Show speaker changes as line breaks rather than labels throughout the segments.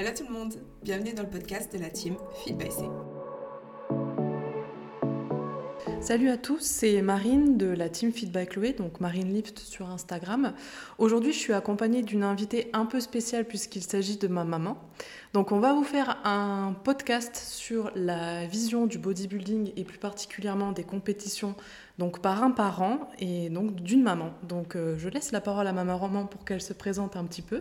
Hello tout le monde, bienvenue dans le podcast de la team Feed by C.
Salut à tous, c'est Marine de la team Feed by Chloé, donc Marine Lift sur Instagram. Aujourd'hui, je suis accompagnée d'une invitée un peu spéciale puisqu'il s'agit de ma maman. Donc, on va vous faire un podcast sur la vision du bodybuilding et plus particulièrement des compétitions, donc par un parent et donc d'une maman. Donc, euh, je laisse la parole à ma maman pour qu'elle se présente un petit peu.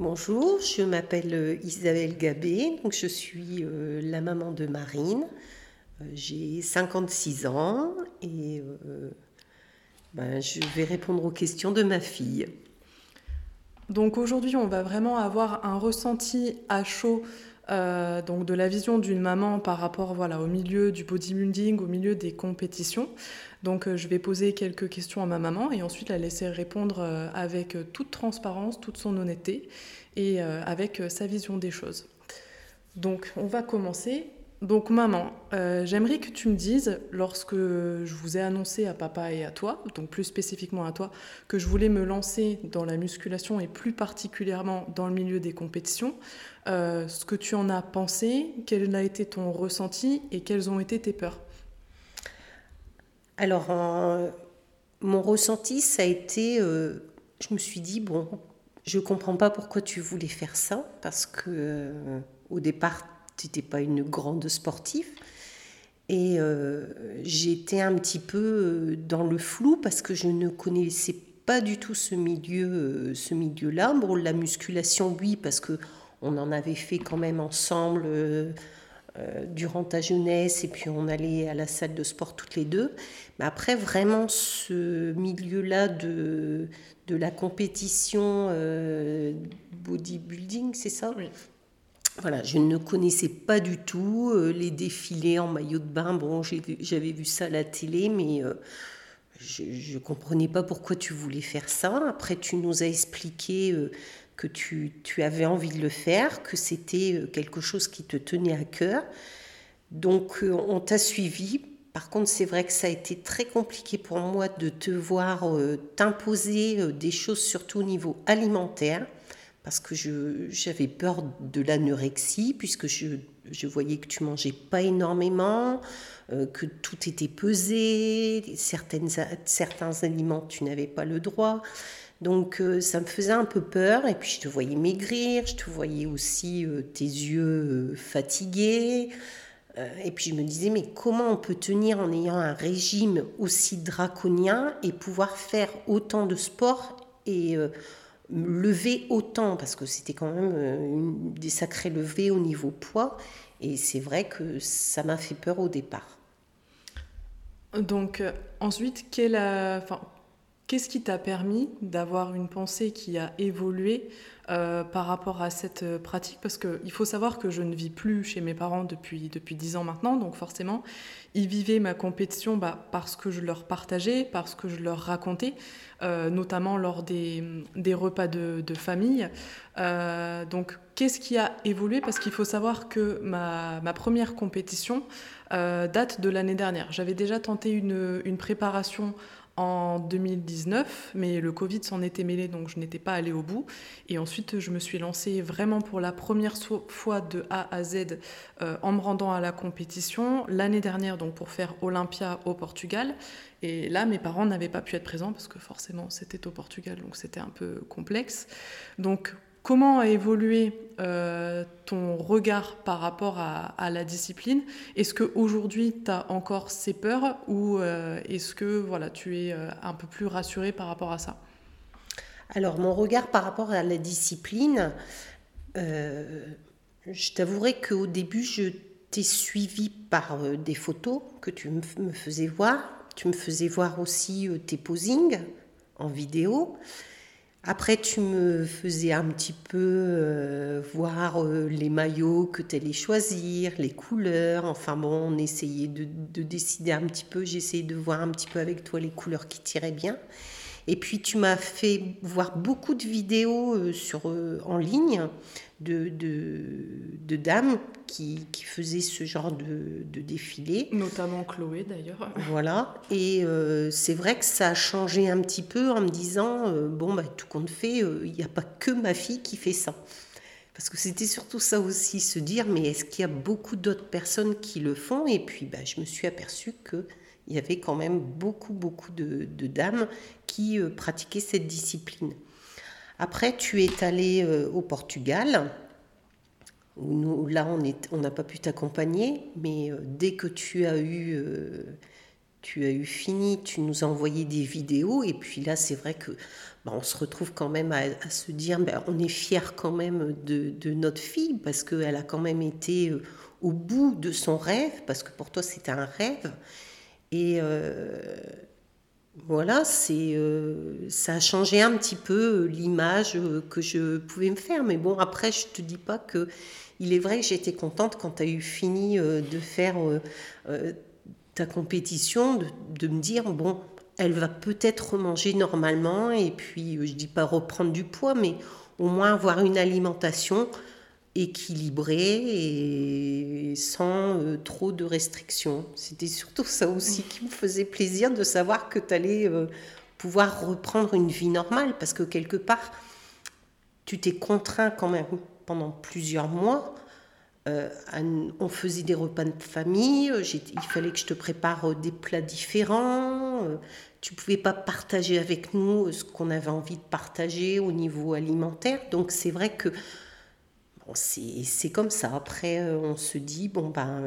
Bonjour, je m'appelle euh, Isabelle Gabé, donc je suis euh, la maman de Marine. Euh, j'ai 56 ans et ben, je vais répondre aux questions de ma fille.
Donc aujourd'hui, on va vraiment avoir un ressenti à chaud euh, donc de la vision d'une maman par rapport voilà, au milieu du bodybuilding, au milieu des compétitions. Donc je vais poser quelques questions à ma maman et ensuite la laisser répondre avec toute transparence, toute son honnêteté et avec sa vision des choses. Donc on va commencer. Donc maman, euh, j'aimerais que tu me dises, lorsque je vous ai annoncé à papa et à toi, donc plus spécifiquement à toi, que je voulais me lancer dans la musculation et plus particulièrement dans le milieu des compétitions, euh, ce que tu en as pensé, quel a été ton ressenti et quelles ont été tes peurs?
Alors, mon ressenti, ça a été, euh, je me suis dit, bon, je comprends pas pourquoi tu voulais faire ça, parce que au départ, n'étais pas une grande sportive. Et euh, j'étais un petit peu euh, dans le flou parce que je ne connaissais pas du tout ce milieu, euh, ce milieu-là. Bon, la musculation, oui, parce que on en avait fait quand même ensemble durant ta jeunesse et puis on allait à la salle de sport toutes les deux. Mais après, vraiment, ce milieu-là de, de la compétition bodybuilding, c'est ça? Voilà, je ne connaissais pas du tout euh, les défilés en maillot de bain. Bon, j'avais vu ça à la télé, mais euh, je ne comprenais pas pourquoi tu voulais faire ça. Après, tu nous as expliqué euh, que tu, tu, avais envie de le faire, que c'était quelque chose qui te tenait à cœur. Donc, on t'a suivi. Par contre, c'est vrai que ça a été très compliqué pour moi de te voir t'imposer des choses, surtout au niveau alimentaire parce que j'avais peur de l'anorexie, puisque je, je, voyais que tu mangeais pas énormément, euh, que tout était pesé, certaines, certains aliments tu n'avais pas le droit. Donc euh, ça me faisait un peu peur, et puis je te voyais maigrir, je te voyais aussi euh, tes yeux fatigués. Et puis je me disais, mais comment on peut tenir en ayant un régime aussi draconien et pouvoir faire autant de sport et lever autant, parce que c'était quand même euh, des sacrés levées au niveau poids. Et c'est vrai que ça m'a fait peur au départ.
Donc euh, ensuite, qu'est-ce qui t'a permis d'avoir une pensée qui a évolué euh, par rapport à cette pratique Parce qu'il faut savoir que je ne vis plus chez mes parents depuis, depuis 10 ans maintenant, donc forcément, ils vivaient ma compétition bah, parce que je leur partageais, parce que je leur racontais. Euh, notamment lors des, repas de, famille. Euh, donc, qu'est-ce qui a évolué? Parce qu'il faut savoir que ma, première compétition euh, date de l'année dernière. J'avais déjà tenté une, une préparation en 2019, mais le Covid s'en était mêlé, donc je n'étais pas allée au bout. Et ensuite, je me suis lancée vraiment pour la première fois de A à Z euh, en me rendant à la compétition l'année dernière, donc pour faire Olympia au Portugal. Et là, mes parents n'avaient pas pu être présents parce que forcément, c'était au Portugal, donc c'était un peu complexe. Donc, Comment a évolué euh, ton regard par rapport à, la discipline Est-ce qu'aujourd'hui, tu as encore ces peurs ou euh, est-ce que voilà, tu es euh, un peu plus rassuré par rapport à ça?
Alors, mon regard par rapport à la discipline, je t'avouerai qu'au début, je t'ai suivi par des photos que tu me faisais voir. Tu me faisais voir aussi tes posings en vidéo. Après, tu me faisais un petit peu euh, voir euh, les maillots que tu choisir, les couleurs. Enfin bon, on essayait de, de décider un petit peu. J'essayais de voir un petit peu avec toi les couleurs qui tiraient bien. Et puis tu m'as fait voir beaucoup de vidéos euh, sur, euh, en ligne de, de, dames qui, qui, faisaient ce genre de, de, défilé.
Notamment Chloé d'ailleurs.
Voilà. Et euh, c'est vrai que ça a changé un petit peu en me disant, bon, bah, tout compte fait, il n'y a pas que ma fille qui fait ça. Parce que c'était surtout ça aussi, se dire, mais est-ce qu'il y a beaucoup d'autres personnes qui le font? Et puis, bah, je me suis aperçue qu'il y avait quand même beaucoup, beaucoup de, dames qui euh, pratiquaient cette discipline. Après, tu es allé euh, au Portugal, là, on n'a pas pu t'accompagner, mais euh, dès que tu as eu tu as eu fini, tu nous as envoyé des vidéos, et puis là, c'est vrai que bah, on se retrouve quand même à, se dire, bah, on est fier quand même de, notre fille, parce qu'elle a quand même été au bout de son rêve, parce que pour toi, c'était un rêve. Et euh, voilà, c'est, euh, ça a changé un petit peu l'image que je pouvais me faire. Mais bon, après, je te dis pas que. Il est vrai que j'étais contente quand tu as eu fini de faire ta compétition, de, me dire, bon, elle va peut-être manger normalement, et puis euh, je dis pas reprendre du poids, mais au moins avoir une alimentation équilibrée et sans euh, trop de restrictions. C'était surtout ça aussi qui me faisait plaisir de savoir que tu allais euh, pouvoir reprendre une vie normale, parce que quelque part, tu t'es contraint quand même pendant plusieurs mois euh, on faisait des repas de famille, il fallait que je te prépare des plats différents. tu pouvais pas partager avec nous ce qu'on avait envie de partager au niveau alimentaire. Donc c'est vrai que c'est comme ça. Après, on se dit, bon, ben,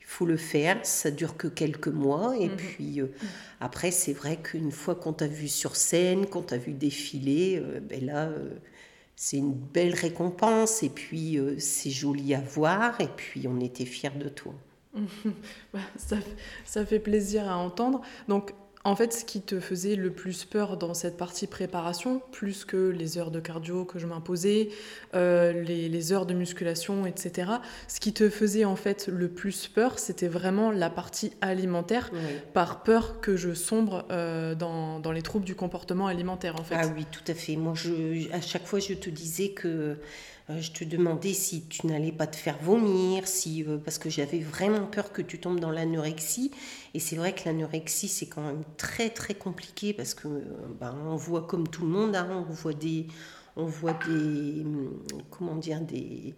il faut le faire. Ça dure que quelques mois. Et mhm. puis après, c'est vrai qu'une fois qu'on t'a vu sur scène, qu'on t'a vu défiler, ben là c'est une belle récompense et puis euh, c'est joli à voir et puis on était fiers de toi.
Bah, ça, ça, fait plaisir à entendre. Donc en fait, ce qui te faisait le plus peur dans cette partie préparation, plus que les heures de cardio que je m'imposais, euh, les, heures de musculation, etc., ce qui te faisait en fait le plus peur, c'était vraiment la partie alimentaire, par peur que je sombre euh, dans, dans, les troubles du comportement alimentaire, en fait.
Ah oui, tout à fait. Moi, je, à chaque fois, je te disais que je te demandais si tu n'allais pas te faire vomir, euh, parce que j'avais vraiment peur que tu tombes dans l'anorexie. Et c'est vrai que l'anorexie, c'est quand même très très compliqué parce que euh, ben, on voit comme tout le monde, hein, on voit des, on voit des, hum, comment des,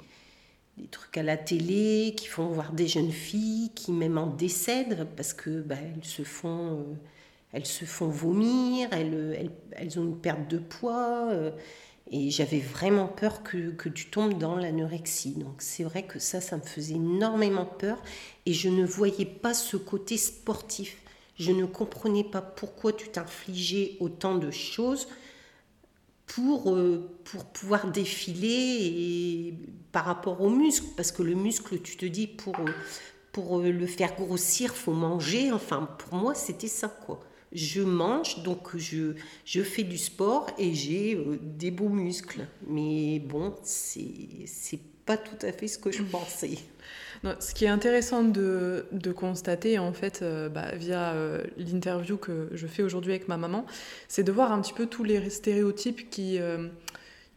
des trucs à la télé qui font voir des jeunes filles qui même en décèdent parce que ben, elles se font, elles se font vomir, elles, elles, ont une perte de poids. Et j'avais vraiment peur que, que, tu tombes dans l'anorexie. Donc c'est vrai que ça, ça me faisait énormément peur. Et je ne voyais pas ce côté sportif. Je ne comprenais pas pourquoi tu t'infligeais autant de choses pour, euh, pour pouvoir défiler et, par rapport au muscle. Parce que le muscle, tu te dis, pour, pour le faire grossir, faut manger. Enfin, pour moi, c'était ça, quoi je mange, donc je, je fais du sport et j'ai euh, des beaux muscles. Mais bon, c'est pas tout à fait ce que je pensais.
ce qui est intéressant de, de constater, en fait, euh, bah, via euh, l'interview que je fais aujourd'hui avec ma maman, c'est de voir un petit peu tous les stéréotypes qui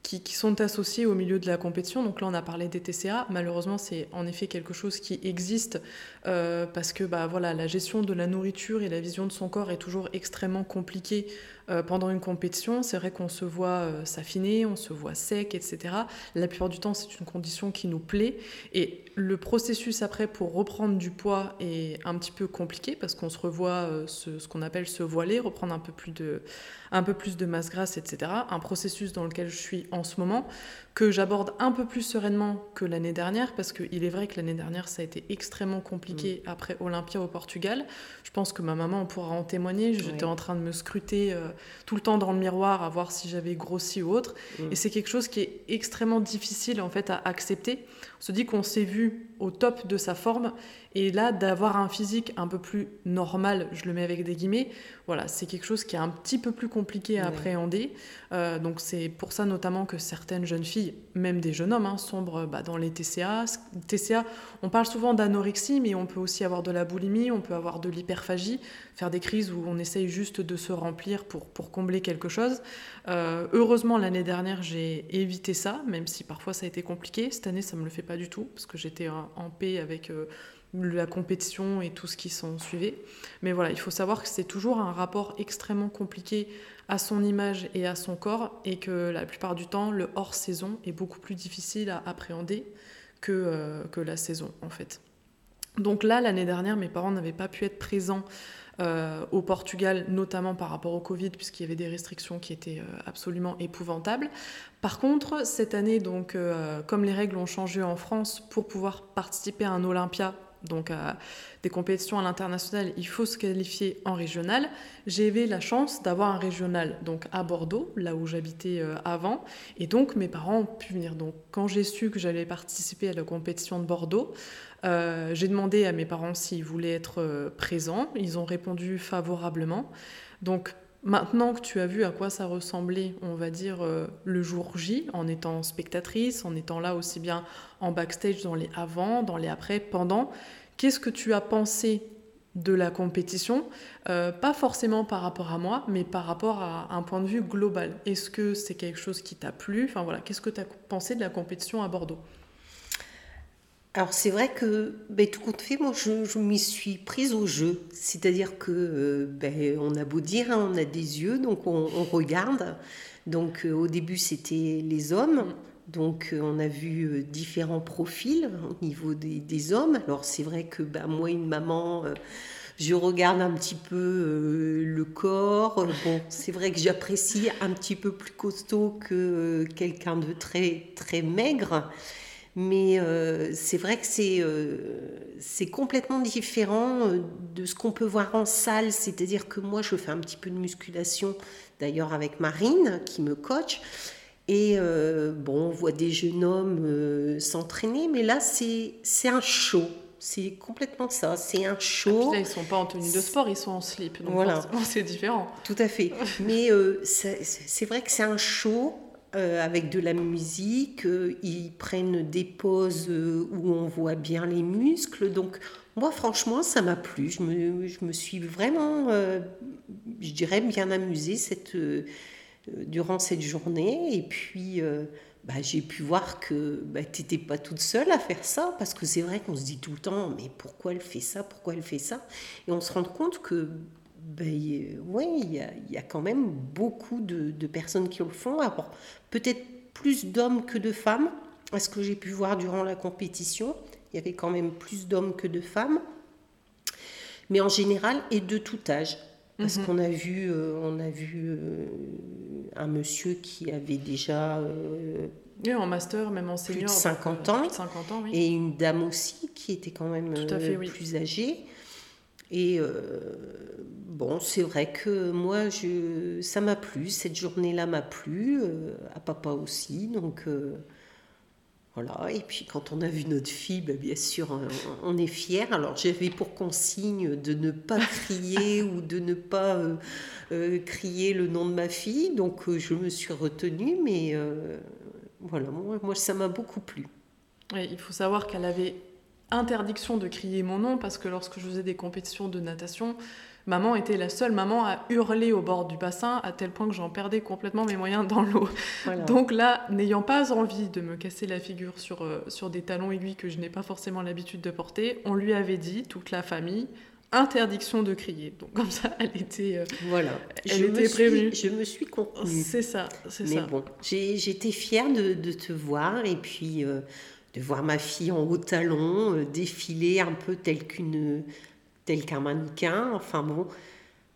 qui, sont associés au milieu de la compétition. Donc là, on a parlé des TCA. Malheureusement, c'est en effet quelque chose qui existe euh, parce que bah, voilà, la gestion de la nourriture et la vision de son corps est toujours extrêmement compliquée euh, pendant une compétition. C'est vrai qu'on se voit euh, s'affiner, on se voit sec, etc. La plupart du temps, c'est une condition qui nous plaît. Et le processus après pour reprendre du poids est un petit peu compliqué parce qu'on se revoit ce, ce qu'on appelle se voiler, reprendre un peu plus de masse grasse, etc. Un processus dans lequel je suis en ce moment, que j'aborde un peu plus sereinement que l'année dernière, parce qu'il est vrai que l'année dernière, ça a été extrêmement compliqué mm. après Olympia au Portugal. Je pense que ma maman pourra en témoigner. J'étais en train de me scruter euh, tout le temps dans le miroir à voir si j'avais grossi ou autre. Mm. Et c'est quelque chose qui est extrêmement difficile en fait à accepter. On se dit qu'on s'est vu au top de sa forme et là, d'avoir un physique un peu plus normal, je le mets avec des guillemets, voilà, c'est quelque chose qui est un petit peu plus compliqué à appréhender. Euh, donc c'est pour ça notamment que certaines jeunes filles, même des jeunes hommes, hein, sombrent bah, dans les TCA. TCA, on parle souvent d'anorexie, mais on peut aussi avoir de la boulimie, on peut avoir de l'hyperphagie, faire des crises où on essaye juste de se remplir pour, pour combler quelque chose. Euh, heureusement, l'année dernière, j'ai évité ça, même si parfois ça a été compliqué. Cette année, ça ne me le fait pas du tout, parce que j'étais en, paix avec... Euh, la compétition et tout ce qui s'en suivait. Mais voilà, il faut savoir que c'est toujours un rapport extrêmement compliqué à son image et à son corps et que la plupart du temps, le hors-saison est beaucoup plus difficile à appréhender que, euh, que la saison en fait. Donc là, l'année dernière, mes parents n'avaient pas pu être présents euh, au Portugal, notamment par rapport au Covid, puisqu'il y avait des restrictions qui étaient euh, absolument épouvantables. Par contre, cette année, donc, comme les règles ont changé en France, pour pouvoir participer à un Olympia donc à des compétitions à l'international, il faut se qualifier en régional. J'ai eu la chance d'avoir un régional donc à Bordeaux, là où j'habitais euh, avant, et donc mes parents ont pu venir. Donc quand j'ai su que j'allais participer à la compétition de Bordeaux, euh, j'ai demandé à mes parents s'ils voulaient être euh, présents. Ils ont répondu favorablement. Donc Maintenant que tu as vu à quoi ça ressemblait, on va dire, le jour J, en étant spectatrice, en étant là aussi bien en backstage dans les avant, dans les après, pendant, Qu'est-ce que tu as pensé de la compétition, euh, pas forcément par rapport à moi, mais par rapport à un point de vue global. Est-ce que c'est quelque chose qui t'a plu? Enfin voilà, qu'est-ce que tu as pensé de la compétition à Bordeaux?
Alors c'est vrai que ben, tout compte fait, moi je, m'y suis prise au jeu. C'est-à-dire que euh, ben, on a beau dire, hein, on a des yeux, donc on, regarde. Donc euh, au début c'était les hommes, mm. Donc euh, on a vu différents profils au niveau des, hommes. Alors c'est vrai que bah, moi, une maman, je regarde un petit peu le corps. Bon, c'est vrai que j'apprécie un petit peu plus costaud que quelqu'un de très très maigre. Mais c'est vrai que c'est c'est complètement différent de ce qu'on peut voir en salle. C'est-à-dire que moi, je fais un petit peu de musculation, d'ailleurs avec Marine, qui me coach. Et euh, bon, on voit des jeunes hommes euh, s'entraîner, mais là, c'est un show. C'est complètement ça, c'est un show.
là, ils sont pas en tenue de sport, ils sont en slip. Donc voilà. c'est différent.
Tout à fait. mais euh, c'est vrai que c'est un show avec de la musique. ils prennent des poses où on voit bien les muscles. Donc, moi, franchement, ça m'a plu. Je me, je me, suis vraiment, je dirais, bien amusée cette euh, durant cette journée. Et puis, euh, bah, j'ai pu voir que bah, tu n'étais pas toute seule à faire ça, parce que c'est vrai qu'on se dit tout le temps, mais pourquoi elle fait ça, pourquoi elle fait ça? Et on se rend compte que, bah, ouais, il y a, y a, quand même beaucoup de, de, personnes qui le font. Alors, peut-être plus d'hommes que de femmes, à ce que j'ai pu voir durant la compétition. Il y avait quand même plus d'hommes que de femmes. Mais en général, et de tout âge. Parce mhm. qu'on a vu, euh, on a vu euh, un monsieur qui avait déjà.
Euh, en master, même en senior.
Plus de 50 ans. 50 ans oui. Et une dame aussi qui était quand même plus âgée. Et bon, c'est vrai que moi, je, ça m'a plu. Cette journée-là m'a plu. à papa aussi. Donc. Voilà, et puis quand on a vu notre fille, bah, bien sûr, on, est fiers. Alors j'avais pour consigne de ne pas crier ou de ne pas euh, euh, crier le nom de ma fille, donc euh, je me suis retenue, mais voilà, moi, moi ça m'a beaucoup plu.
il faut savoir qu'elle avait interdiction de crier mon nom parce que lorsque je faisais des compétitions de natation, maman était la seule maman à hurler au bord du bassin à tel point que j'en perdais complètement mes moyens dans l'eau. Donc là, n'ayant pas envie de me casser la figure sur, euh, sur des talons aiguilles que je n'ai pas forcément l'habitude de porter, on lui avait dit, toute la famille, interdiction de crier. Donc comme ça, elle était, euh,
voilà.
elle je était prévenue.
je me suis contenue.
C'est ça, c'est ça.
Bon, j'étais fière de, de, te voir et puis euh, de voir ma fille en haut talon défiler un peu telle qu'une tel qu'un mannequin. Enfin bon,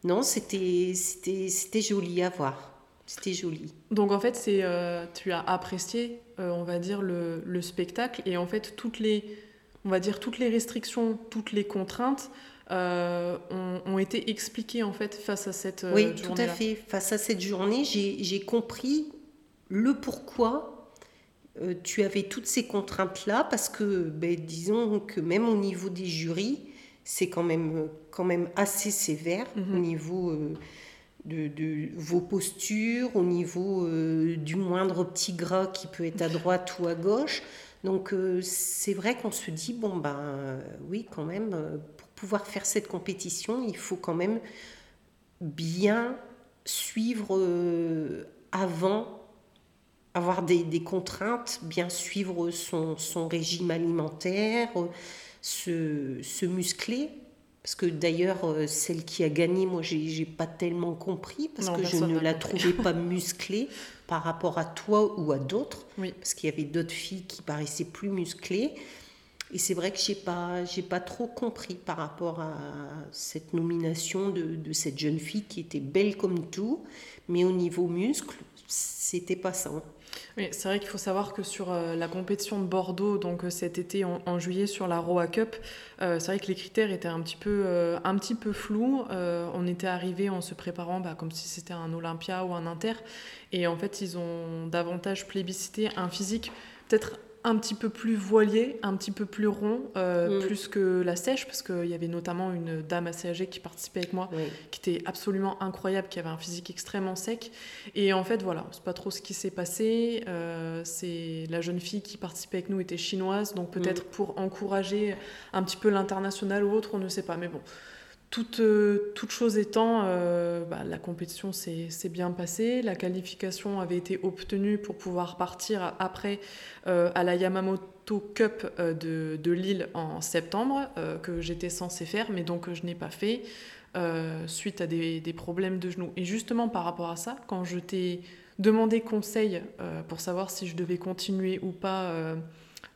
non, c'était c'était joli à voir. C'était joli.
Donc en fait, c'est euh, tu as apprécié, euh, on va dire le, le, spectacle et en fait toutes les on va dire toutes les restrictions, toutes les contraintes euh, ont, été expliquées en fait face à cette
oui, journée. Oui, tout à fait. Face à cette journée, j'ai compris le pourquoi tu avais toutes ces contraintes-là, parce que, ben, disons que même au niveau des jurys, c'est quand même, quand même assez sévère au mhm. niveau euh, de, vos postures, au niveau euh, du moindre petit gras qui peut être à droite ou à gauche. Donc euh, c'est vrai qu'on se dit, bon ben oui, quand même, pour pouvoir faire cette compétition, il faut quand même bien suivre avant avoir des, des, contraintes, bien suivre son, son régime alimentaire, se, se muscler. Parce que d'ailleurs, euh, celle qui a gagné, moi, j'ai pas tellement compris, parce
Non,
que je ne la
compris.
trouvais pas musclée par rapport à toi ou à d'autres.
Oui.
Parce qu'il y avait d'autres filles qui paraissaient plus musclées. Et c'est vrai que j'ai pas, j'ai pas trop compris par rapport à cette nomination de, cette jeune fille qui était belle comme tout, mais au niveau muscle, c'était pas ça.
Oui, c'est vrai qu'il faut savoir que sur euh, la compétition de Bordeaux, donc euh, cet été en, juillet sur la Roa Cup, euh, c'est vrai que les critères étaient un petit peu, un petit peu flous. On était arrivé en se préparant bah, comme si c'était un Olympia ou un Inter. Et en fait, ils ont davantage plébiscité un physique peut-être un petit peu plus voilier, un petit peu plus rond, euh,
Mm.
plus que la sèche, parce qu'il y avait notamment une dame assez âgée qui participait avec moi
Oui.
qui était absolument incroyable, qui avait un physique extrêmement sec. Et en fait, voilà, c'est pas trop ce qui s'est passé. Euh, c'est la jeune fille qui participait avec nous était chinoise, donc peut-être pour encourager un petit peu l'international ou autre, on ne sait pas. Mais bon, toute, euh, toute chose étant, euh, bah, la compétition s'est bien passée. La qualification avait été obtenue pour pouvoir partir après euh, à la Yamamoto Cup de, Lille en septembre, que j'étais censée faire, mais donc je n'ai pas fait suite à des, des problèmes de genoux. Et justement par rapport à ça, quand je t'ai demandé conseil pour savoir si je devais continuer ou pas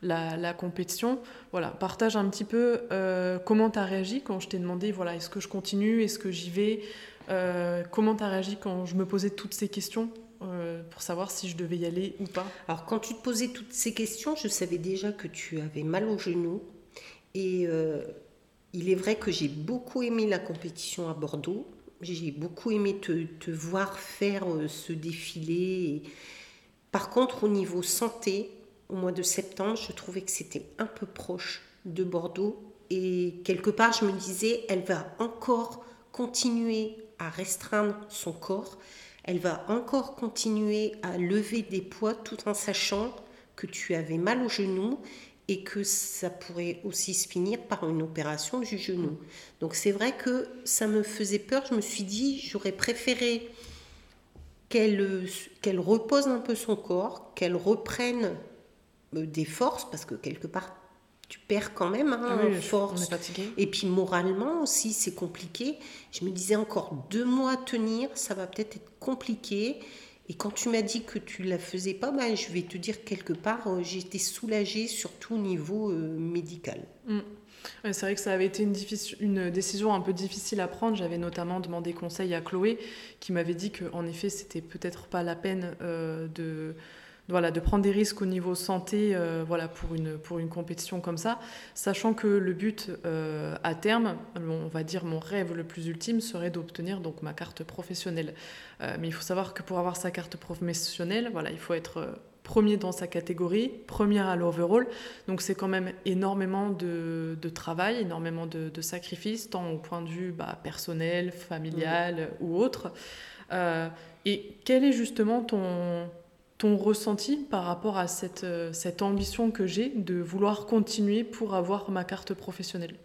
la, la compétition, voilà, partage un petit peu euh, comment tu as réagi quand je t'ai demandé, voilà, est-ce que je continue, est-ce que j'y vais, Euh, comment tu as réagi quand je me posais toutes ces questions euh, pour savoir si je devais y aller ou pas?
Alors quand tu te posais toutes ces questions, je savais déjà que tu avais mal au genou. Et il est vrai que j'ai beaucoup aimé la compétition à Bordeaux. J'ai beaucoup aimé te, te voir faire ce défilé. Par contre, au niveau santé, au mois de septembre, je trouvais que c'était un peu proche de Bordeaux. Et quelque part, je me disais, elle va encore continuer à restreindre son corps. Elle va encore continuer à lever des poids tout en sachant que tu avais mal au genou et que ça pourrait aussi se finir par une opération du genou. Donc c'est vrai que ça me faisait peur. Je me suis dit, j'aurais préféré qu'elle repose un peu son corps, qu'elle reprenne des forces, parce que quelque part, tu perds quand même hein,
Ah oui,
force.
est fatigué.
Et puis moralement aussi, c'est compliqué. Je me disais encore deux mois à tenir, ça va peut-être être compliqué. Et quand tu m'as dit que tu la faisais pas, ben, je vais te dire quelque part, euh, j'étais soulagée, surtout au niveau euh, médical.
Mm. Ouais, c'est vrai que ça avait été une, décision un peu difficile à prendre. J'avais notamment demandé conseil à Chloé, qui m'avait dit qu'en effet, c'était peut-être pas la peine euh, de, voilà, de prendre des risques au niveau santé euh, voilà, pour, une, pour une compétition comme ça, sachant que le but euh, à terme, on va dire mon rêve le plus ultime, serait d'obtenir donc ma carte professionnelle. Euh, mais il faut savoir que pour avoir sa carte professionnelle, voilà, il faut être premier dans sa catégorie, première à l'overall. Donc c'est quand même énormément de, de travail, énormément de, de sacrifices, tant au point de vue bah, personnel, familial ou autre. Euh, et quel est justement ton, ton ressenti par rapport à cette, euh, cette ambition que j'ai de vouloir continuer pour avoir ma carte professionnelle?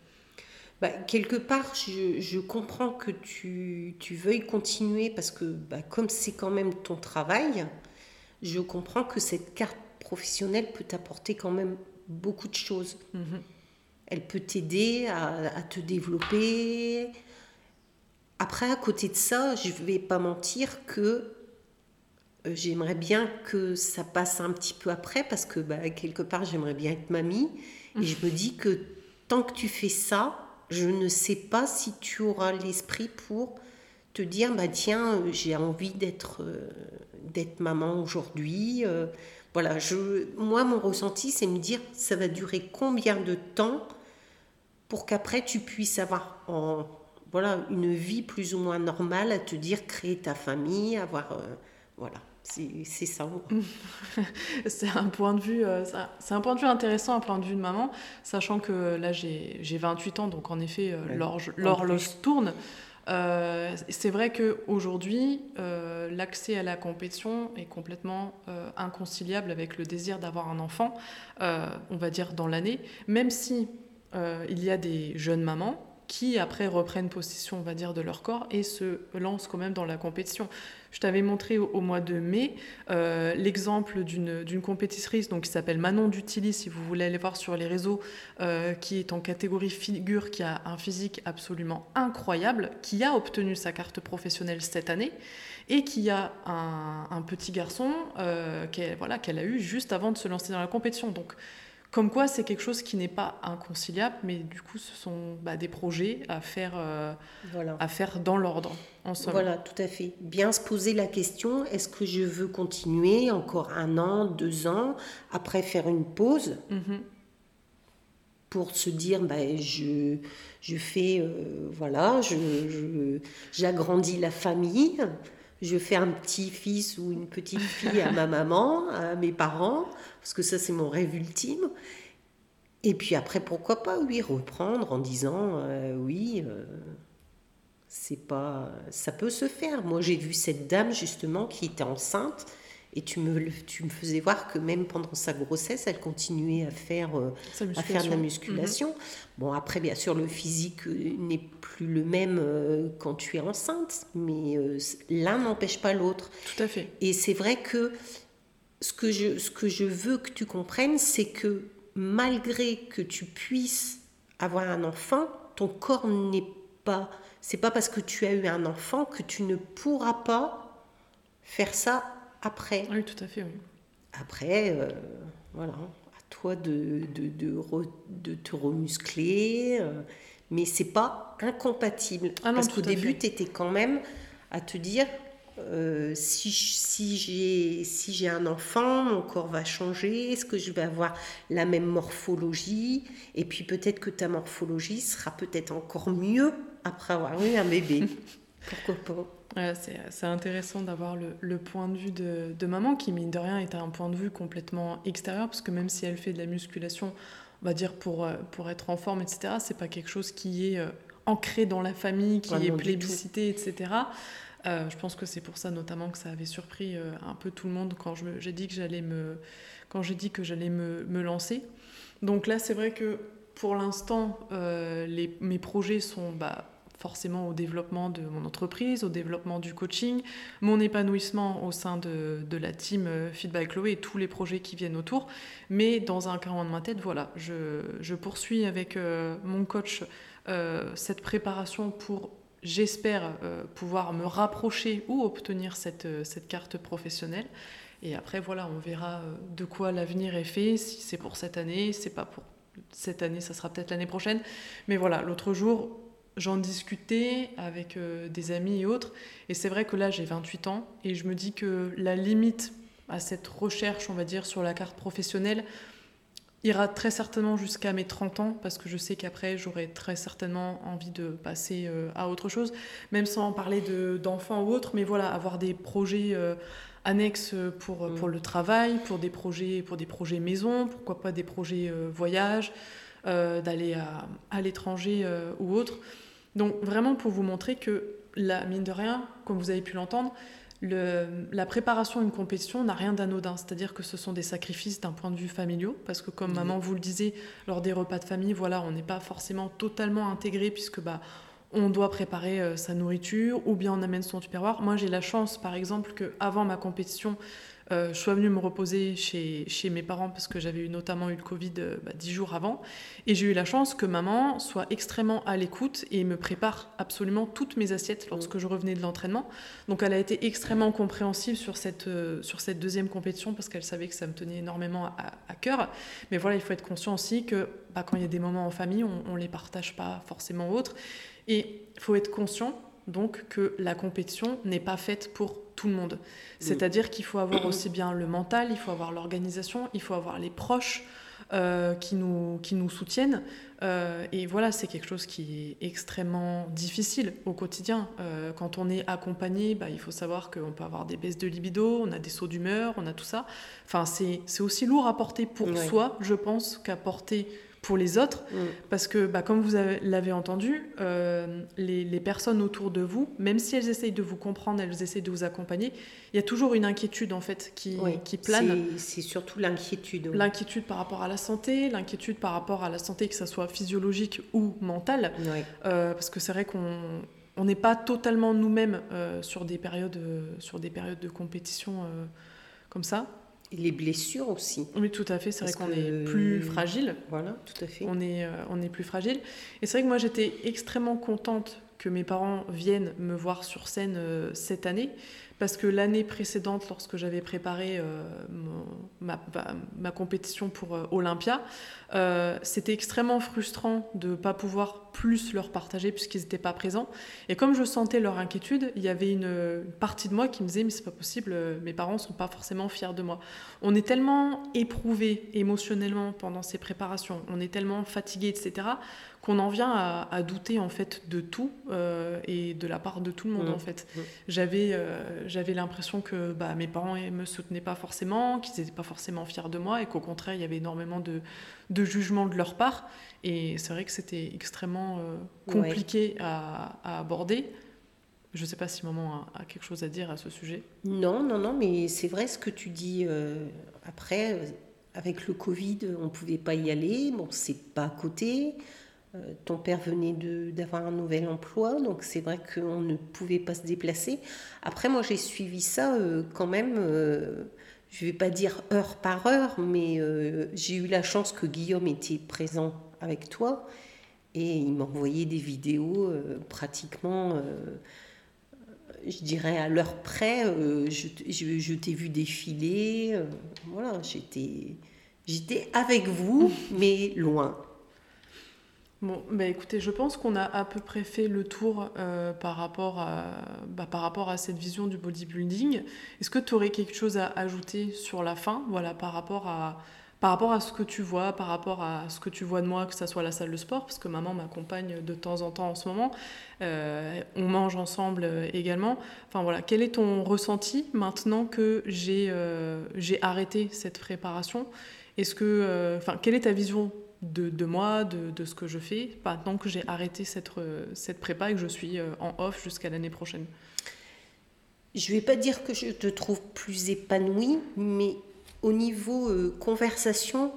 Bah, quelque part, je, je comprends que tu, tu veuilles continuer parce que bah, comme c'est quand même ton travail, je comprends que cette carte professionnelle peut t'apporter quand même beaucoup de choses.
Mhm.
Elle peut t'aider à, à te développer. Après, à côté de ça, je vais pas mentir que j'aimerais bien que ça passe un petit peu après parce que bah, quelque part, j'aimerais bien être mamie. Et je me dis que tant que tu fais ça, je ne sais pas si tu auras l'esprit pour te dire bah tiens euh, j'ai envie d'être euh, d'être maman aujourd'hui euh, voilà. Je moi mon ressenti c'est me dire ça va durer combien de temps pour qu'après tu puisses avoir en, voilà une vie plus ou moins normale à te dire créer ta famille avoir euh, voilà c'est ça
C'est un point de vue, euh, c'est un point de vue intéressant, un point de vue de maman, sachant que là j'ai j'ai 28 ans, donc en effet euh,
Ouais.
l'horloge tourne. Euh, c'est vrai qu'aujourd'hui, euh, l'accès à la compétition est complètement euh, inconciliable avec le désir d'avoir un enfant, on va dire dans l'année, même si il y a des jeunes mamans qui après reprennent possession, on va dire, de leur corps et se lancent quand même dans la compétition. Je t'avais montré au, mois de mai euh, l'exemple d'une compétitrice donc, qui s'appelle Manon Dutili, si vous voulez aller voir sur les réseaux, euh, qui est en catégorie figure, qui a un physique absolument incroyable, qui a obtenu sa carte professionnelle cette année et qui a un, petit garçon euh, qu'elle voilà, qu'elle a eu juste avant de se lancer dans la compétition. Donc, comme quoi, c'est quelque chose qui n'est pas inconciliable, mais du coup, ce sont bah, des projets à faire, euh, à faire dans l'ordre.
Voilà, tout à fait. Bien se poser la question est-ce que je veux continuer encore un an, deux ans, après faire une pause mm-hmm. pour se dire bah, je, je fais, euh, voilà, j'agrandis je, la famille je fais un petit-fils ou une petite fille à ma maman, à mes parents, parce que ça c'est mon rêve ultime. Et puis après, pourquoi pas, oui, reprendre en disant, euh, oui, euh, c'est pas, ça peut se faire. Moi, j'ai vu cette dame justement qui était enceinte et tu me, tu me faisais voir que même pendant sa grossesse, elle continuait à faire, euh, à faire de la musculation. Mhm. Bon, après, bien sûr, le physique euh, n'est plus le même euh, quand tu es enceinte, mais l'un n'empêche pas l'autre.
Tout à fait.
Et c'est vrai que ce que, je, ce que je veux que tu comprennes, c'est que malgré que tu puisses avoir un enfant, ton corps n'est pas... C'est pas parce que tu as eu un enfant que tu ne pourras pas faire ça après.
Oui, tout à fait, oui.
Après, euh, voilà, à toi de, de, de, te remuscler, euh, mais c'est pas incompatible. Ah Parce qu'au début, tu étais quand même à te dire, euh, si, si j'ai si un enfant, mon corps va changer, est-ce que je vais avoir la même morphologie? Et puis peut-être que ta morphologie sera peut-être encore mieux après avoir eu un bébé. Pourquoi pas?
C'est intéressant d'avoir le, point de vue de, maman qui, mine de rien, est un point de vue complètement extérieur, parce que même si elle fait de la musculation, on va dire pour, euh, pour être en forme, etc., c'est pas quelque chose qui est euh, ancré dans la famille, qui est plébiscité, etc. Euh, je pense que c'est pour ça notamment que ça avait surpris un peu tout le monde quand j'ai dit que j'allais me quand j'ai dit que j'allais me, me, lancer. Donc là, c'est vrai que pour l'instant, mes projets sont bah, forcément au développement de mon entreprise, au développement du coaching, mon épanouissement au sein de, de la team euh, Feedback Chloé et tous les projets qui viennent autour. Mais dans un coin de ma tête, voilà, je, je poursuis avec euh, mon coach euh, cette préparation pour, j'espère, pouvoir me rapprocher ou obtenir cette, cette carte professionnelle. Et après, voilà, on verra de quoi l'avenir est fait, si c'est pour cette année, c'est pas pour cette année, ça sera peut-être l'année prochaine. Mais voilà, l'autre jour, j'en discutais avec euh, des amis et autres. Et c'est vrai que là, j'ai 28 ans et je me dis que la limite à cette recherche, on va dire, sur la carte professionnelle ira très certainement jusqu'à mes 30 ans parce que je sais qu'après, j'aurai très certainement envie de passer euh, à autre chose, même sans parler d'enfants ou autre, mais voilà, avoir des projets. Euh, annexes pour, mmh. pour le travail, pour des projets, pour des projets maison, pourquoi pas des projets voyage, d'aller à, à l'étranger ou autre. Donc vraiment pour vous montrer que, la, mine de rien, comme vous avez pu l'entendre, la préparation à une compétition n'a rien d'anodin, c'est-à-dire que ce sont des sacrifices d'un point de vue familial, parce que comme maman vous le disait, lors des repas de famille, voilà, on n'est pas forcément totalement intégré puisque bah, on doit préparer euh, sa nourriture ou bien on amène son tupperware. Moi j'ai la chance par exemple que avant ma compétition, euh, je suis venue me reposer chez, chez mes parents parce que j'avais eu, notamment eu le Covid euh, bah, dix jours avant. Et j'ai eu la chance que maman soit extrêmement à l'écoute et me prépare absolument toutes mes assiettes lorsque je revenais de l'entraînement. Donc elle a été extrêmement compréhensive sur cette, euh, sur cette deuxième compétition parce qu'elle savait que ça me tenait énormément à, à, cœur. Mais voilà, il faut être conscient aussi que bah, quand il y a des moments en famille, on ne les partage pas forcément autres. Et il faut être conscient donc que la compétition n'est pas faite pour tout le monde. C'est-à-dire qu'il faut avoir aussi bien le mental, il faut avoir l'organisation, il faut avoir les proches euh, qui, nous, qui nous soutiennent. Euh, et voilà, c'est quelque chose qui est extrêmement difficile au quotidien. Euh, quand on est accompagné, bah, il faut savoir qu'on peut avoir des baisses de libido, on a des sauts d'humeur, on a tout ça. Enfin, c'est aussi lourd à porter pour soi, je pense, qu'à porter pour les autres,
Mm.
parce que, bah, comme vous avez- l'avez entendu, euh, les, les personnes autour de vous, même si elles essayent de vous comprendre, elles essayent de vous accompagner, il y a toujours une inquiétude en fait qui,
Oui,
qui plane.
c'est- surtout l'inquiétude. oui.
L'inquiétude par rapport à la santé, l'inquiétude par rapport à la santé, que ce soit physiologique ou mentale, euh, parce que c'est vrai qu'on on n'est pas totalement nous-mêmes euh, sur, des périodes, euh, sur des périodes de compétition euh, comme ça.
Les blessures aussi.
Oui, tout à fait, c'est vrai qu'on est plus fragile.
Voilà, tout à fait.
on est, euh, on est plus fragile. Et c'est vrai que moi j'étais extrêmement contente que mes parents viennent me voir sur scène euh, cette année, parce que l'année précédente, lorsque j'avais préparé euh, mon- ma, ma- ma compétition pour Olympia, c'était extrêmement frustrant de ne pas pouvoir plus leur partager puisqu'ils n'étaient pas présents. Et comme je sentais leur inquiétude, il y avait une, une partie de moi qui me disait mais c'est pas possible, euh, mes parents sont pas forcément fiers de moi. On est tellement éprouvé émotionnellement pendant ces préparations, on est tellement fatigué, etc., qu'on en vient à, à douter en fait de tout euh, et de la part de tout le monde
Mmh.
en fait.
Mmh.
J'avais euh, j'avais l'impression que bah, mes parents ne me soutenaient pas forcément, qu'ils n'étaient pas forcément fiers de moi et qu'au contraire il y avait énormément de, de jugements de leur part. Et c'est vrai que c'était extrêmement euh,
Ouais.
compliqué à, à aborder. Je ne sais pas si maman a, a quelque chose à dire à ce sujet.
Non, non, non, mais c'est vrai ce que tu dis. euh, après, euh, avec le Covid, on ne pouvait pas y aller. Bon, c'est pas à côté. Euh, ton père venait d'avoir un nouvel emploi, donc c'est vrai qu'on ne pouvait pas se déplacer. Après, moi, j'ai suivi ça quand même. Je vais pas dire heure par heure, mais euh, j'ai eu la chance que Guillaume était présent avec toi et il m'envoyait des vidéos euh, pratiquement. euh, je dirais à l'heure près, je, je- t'ai vu défiler. voilà, j'étais avec vous, mais loin.
Bon, bah écoutez, je pense qu'on a à peu près fait le tour euh, par, rapport à, bah, par rapport à cette vision du bodybuilding. Est-ce que tu aurais quelque chose à ajouter sur la fin, voilà, par rapport à, par rapport à ce que tu vois, par rapport à ce que tu vois de moi, que ce soit la salle de sport, parce que maman m'accompagne de temps en temps en ce moment, Euh, on mange ensemble euh, également. Enfin voilà, quel est ton ressenti maintenant que j'ai euh, arrêté cette préparation? Est-ce que, enfin, quelle est ta vision de, de moi, de, de ce que je fais, maintenant que j'ai arrêté cette, euh, cette prépa et que je suis euh, en off jusqu'à l'année prochaine
Je vais pas dire que je te trouve plus épanouie, mais au niveau euh, conversation,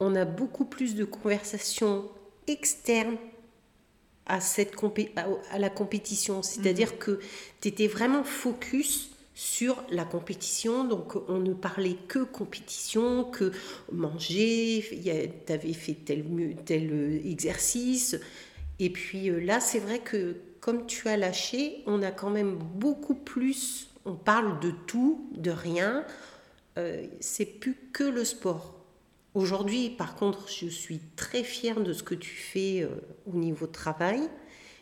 on a beaucoup plus de conversations externes à, cette compé- à, à la compétition. C'est-à-dire que tu étais vraiment focus sur la compétition, donc on ne parlait que compétition, que manger, tu avais fait tel, tel euh, exercice. Et puis euh, là, c'est vrai que comme tu as lâché, on a quand même beaucoup plus, on parle de tout, de rien. Euh, c'est plus que le sport. Aujourd'hui, par contre, je suis très fière de ce que tu fais euh, au niveau travail.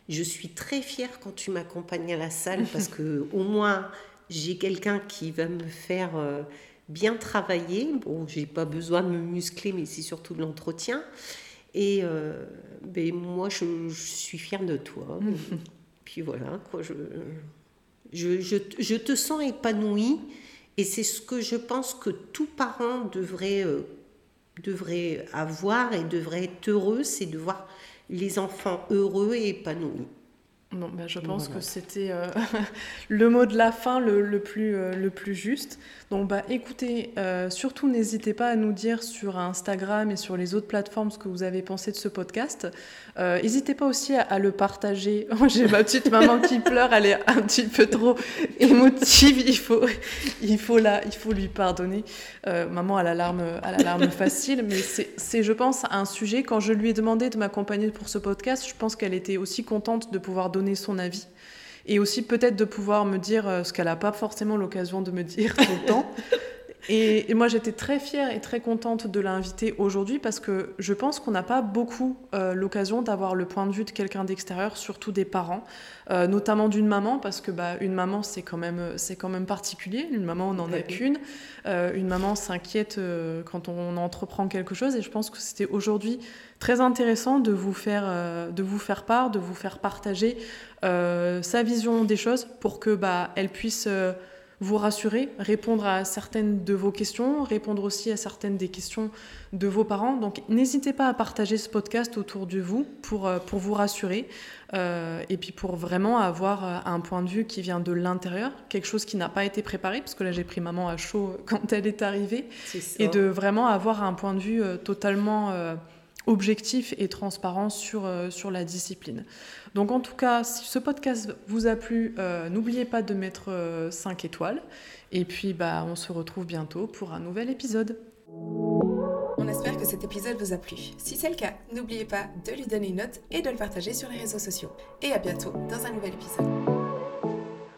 Je suis très fière quand tu m'accompagnes à la salle parce que au moins j'ai quelqu'un qui va me faire euh, bien travailler. Bon, j'ai pas besoin de me muscler, mais c'est surtout de l'entretien. Et euh, ben, moi, je, je suis fière de toi. Puis voilà, quoi, je, je, je, je te sens épanouie. Et c'est ce que je pense que tout parent devrait, euh, devrait avoir et devrait être heureux, c'est de voir les enfants heureux et épanouis.
Bon, bah, je pense
Voilà.
que c'était euh, le mot de la fin le, le plus, euh, le plus juste. Donc, bah, écoutez, euh, surtout n'hésitez pas à nous dire sur Instagram et sur les autres plateformes ce que vous avez pensé de ce podcast. N'hésitez pas aussi à, à le partager. Oh, J'ai ma petite maman qui pleure, elle est un petit peu trop émotive. Il faut, il faut, la, il faut lui pardonner. Maman a la larme, a la larme facile, mais c'est, c'est, je pense, un sujet. Quand je lui ai demandé de m'accompagner pour ce podcast, je pense qu'elle était aussi contente de pouvoir donner son avis et aussi peut-être de pouvoir me dire euh, ce qu'elle n'a pas forcément l'occasion de me dire tout le temps. Et, et moi, j'étais très fière et très contente de l'inviter aujourd'hui parce que je pense qu'on n'a pas beaucoup euh, l'occasion d'avoir le point de vue de quelqu'un d'extérieur, surtout des parents, euh, notamment d'une maman, parce que bah, une maman, c'est quand, même, quand même particulier. Une maman, on n'en a
Oui.
qu'une. Euh, une maman s'inquiète quand on entreprend quelque chose. Et je pense que c'était aujourd'hui très intéressant de vous faire, de vous faire part, de vous faire partager sa vision des choses pour que bah, elle puisse vous rassurer, répondre à certaines de vos questions, répondre aussi à certaines des questions de vos parents. Donc n'hésitez pas à partager ce podcast autour de vous pour, euh, pour vous rassurer euh, et puis pour vraiment avoir euh, un point de vue qui vient de l'intérieur, quelque chose qui n'a pas été préparé, parce que là j'ai pris maman à chaud quand elle est arrivée, et de vraiment avoir un point de vue totalement objectif et transparent sur, sur la discipline. Donc en tout cas, si ce podcast vous a plu, euh, n'oubliez pas de mettre 5 euh, étoiles. Et puis bah, on se retrouve bientôt pour un nouvel épisode.
On espère que cet épisode vous a plu. Si c'est le cas, n'oubliez pas de lui donner une note et de le partager sur les réseaux sociaux. Et à bientôt dans un nouvel épisode.